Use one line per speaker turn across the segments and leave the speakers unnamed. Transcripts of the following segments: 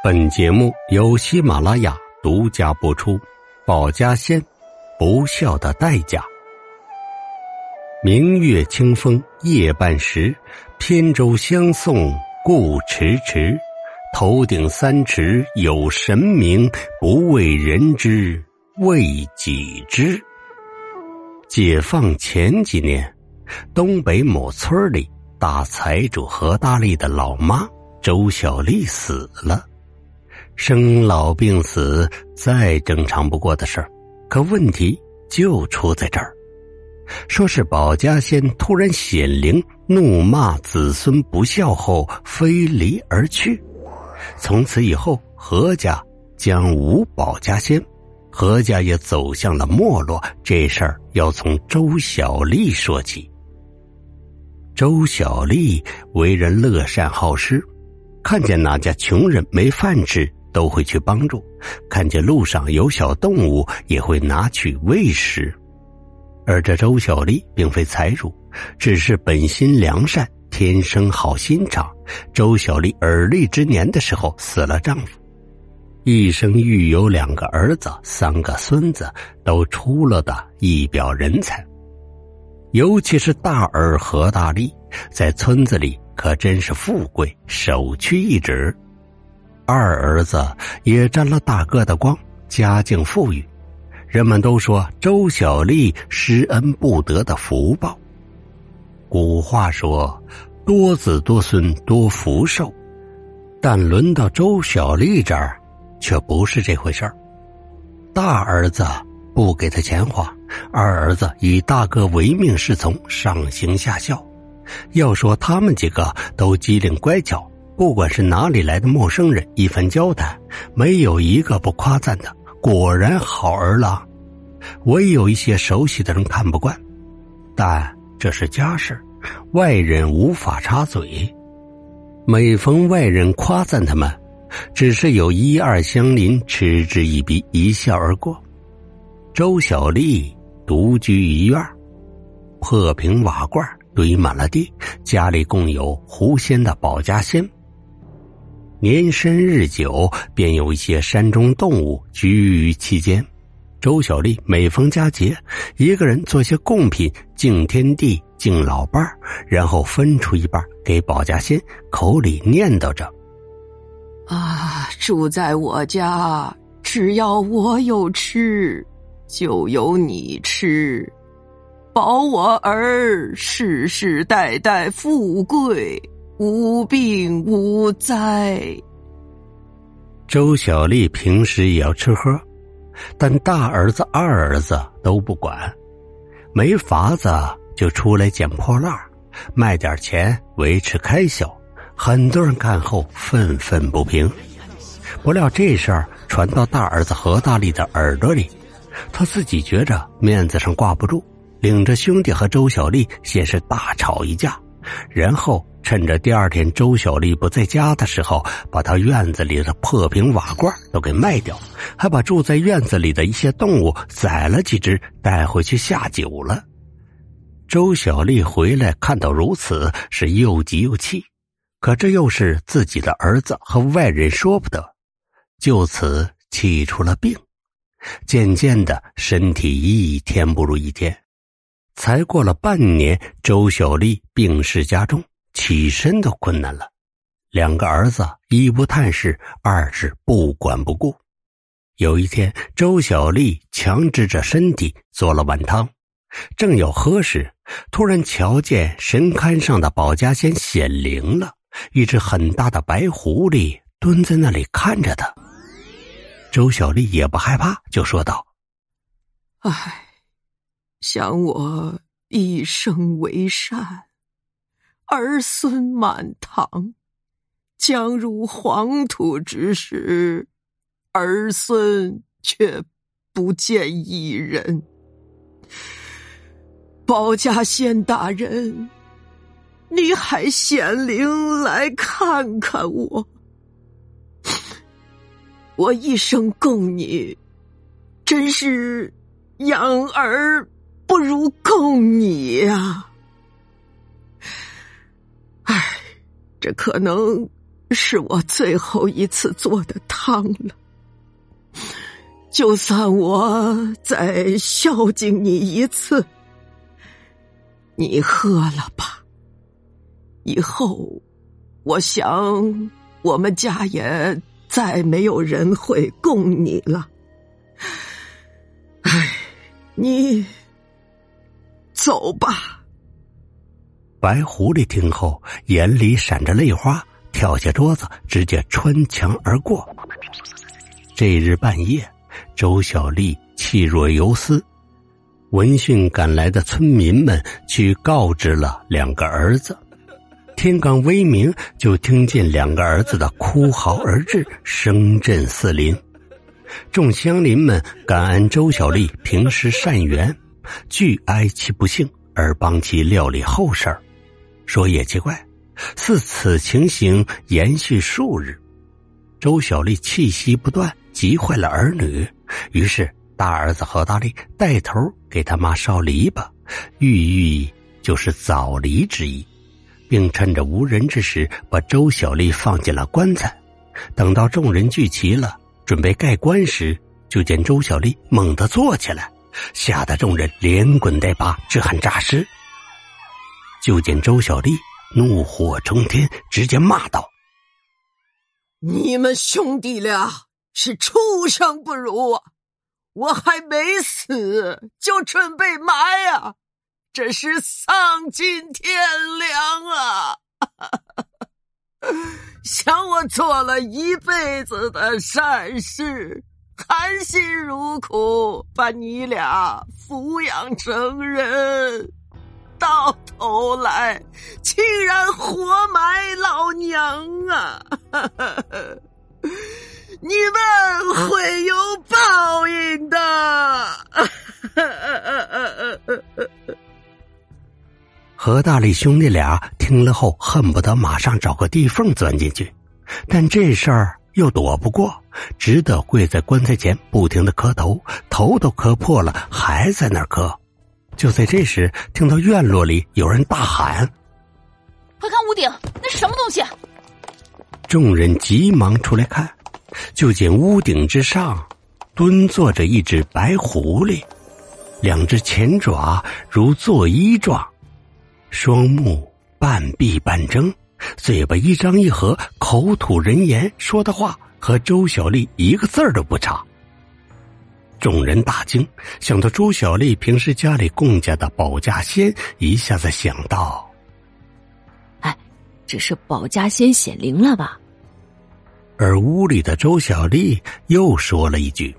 本节目由喜马拉雅独家播出。保家仙，不孝的代价。明月清风夜半时，扁舟相送故迟迟。头顶三尺有神明，不为人知为己知。解放前几年，东北某村里大财主何大力的老妈周小丽死了。生老病死再正常不过的事儿，可问题就出在这儿。说是保家仙突然显灵，怒骂子孙不孝后飞离而去。从此以后，何家将无保家仙，何家也走向了没落。这事儿要从周小丽说起。周小丽为人乐善好施，看见哪家穷人没饭吃。都会去帮助，看见路上有小动物，也会拿去喂食。而这周小丽并非财主，只是本心良善，天生好心肠。周小丽而立之年的时候死了丈夫，一生育有两个儿子、三个孙子，都出了的一表人才。尤其是大儿何大力，在村子里可真是富贵，首屈一指。二儿子也沾了大哥的光，家境富裕，人们都说周小丽施恩不得的福报。古话说“多子多孙多福寿”，但轮到周小丽这儿，却不是这回事儿。大儿子不给他钱花，二儿子以大哥唯命是从，上行下效。要说他们几个都机灵乖巧。不管是哪里来的陌生人，一番交谈，没有一个不夸赞的。果然好儿郎，唯有一些熟悉的人看不惯。但这是家事，外人无法插嘴。每逢外人夸赞他们，只是有一二相邻，嗤之以鼻，一笑而过。周小丽独居一院，破瓶瓦罐堆满了地，家里共有狐仙的保家仙。年深日久，便有一些山中动物居于其间。周小丽每逢佳节，一个人做些贡品敬天地、敬老伴儿，然后分出一半给保家仙，口里念叨着：“
啊，住在我家，只要我有吃，就有你吃，保我儿世世代代富贵。”无病无灾。
周小丽平时也要吃喝，但大儿子、二儿子都不管，没法子就出来捡破烂卖点钱维持开销。很多人看后愤愤不平。不料这事儿传到大儿子何大力的耳朵里，他自己觉着面子上挂不住，领着兄弟和周小丽先是大吵一架，然后。趁着第二天周小丽不在家的时候，把她院子里的破瓶瓦罐都给卖掉，还把住在院子里的一些动物宰了几只带回去下酒了。周小丽回来看到如此，是又急又气，可这又是自己的儿子和外人说不得，就此气出了病，渐渐的身体一天不如一天，才过了半年，周小丽病逝家中。起身都困难了，两个儿子一不探视，二是不管不顾。有一天，周小丽强制着身体做了碗汤，正要喝时，突然瞧见神龛上的保家仙显灵了，一只很大的白狐狸蹲在那里看着他。周小丽也不害怕，就说道：“
唉，想我一生为善。”儿孙满堂，将入黄土之时，儿孙却不见一人。保家仙大人，你还显灵来看看我？我一生供你，真是养儿不如供你呀！这可能是我最后一次做的汤了。就算我再孝敬你一次，你喝了吧。以后，我想我们家也再没有人会供你了。唉，你走吧。
白狐狸听后，眼里闪着泪花，跳下桌子，直接穿墙而过。这日半夜。周小丽气若游丝，闻讯赶来的村民们去告知了两个儿子。天刚微明，就听见两个儿子的哭嚎而至，声震四邻。众乡邻们感恩周小丽平时善缘，俱哀其不幸而帮其料理后事儿说也奇怪，似此情形延续数日，周小丽气息不断。急坏了儿女，于是大儿子何大力带头给他妈烧篱笆，寓意就是早离之意，并趁着无人之时把周小丽放进了棺材。等到众人聚齐了，准备盖棺时，就见周小丽猛地坐起来，吓得众人连滚带爬，直喊诈尸。就见周小丽怒火冲天，直接骂道：“
你们兄弟俩！”是畜生不如啊！我还没死，就准备埋呀，这是丧尽天良啊！想我做了一辈子的善事，含辛茹苦把你俩抚养成人，到头来竟然活埋老娘啊！你们会有报应的。
何大力兄弟俩听了后，恨不得马上找个地缝钻进去，但这事儿又躲不过，只得跪在棺材前，不停的磕头，头都磕破了，还在那儿磕。就在这时，听到院落里有人大喊：“
快看屋顶，那是什么东西？”
众人急忙出来看。就见屋顶之上，蹲坐着一只白狐狸，两只前爪如作揖状，双目半闭半睁，嘴巴一张一合，口吐人言，说的话和周小丽一个字儿都不差。众人大惊，想到周小丽平时家里供家的保家仙，一下子想到：
哎，这是保家仙显灵了吧？
而屋里的周小丽又说了一句：“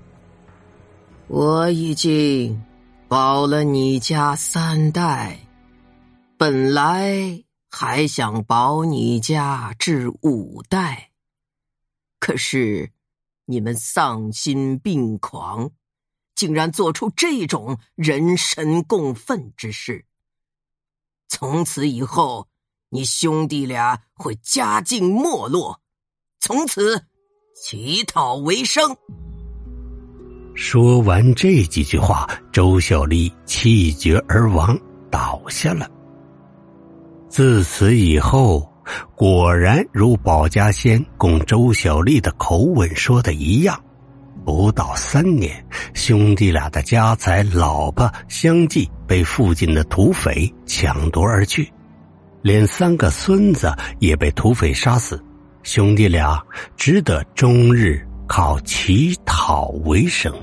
我已经保了你家三代，本来还想保你家至五代，可是你们丧心病狂，竟然做出这种人神共愤之事。从此以后，你兄弟俩会家境没落。”从此乞讨为生。
说完这几句话，周小丽气绝而亡，倒下了。自此以后，果然如保家仙供周小丽的口吻说的一样，不到三年，兄弟俩的家财、老婆相继被附近的土匪抢夺而去，连三个孙子也被土匪杀死。兄弟俩只得终日靠乞讨为生。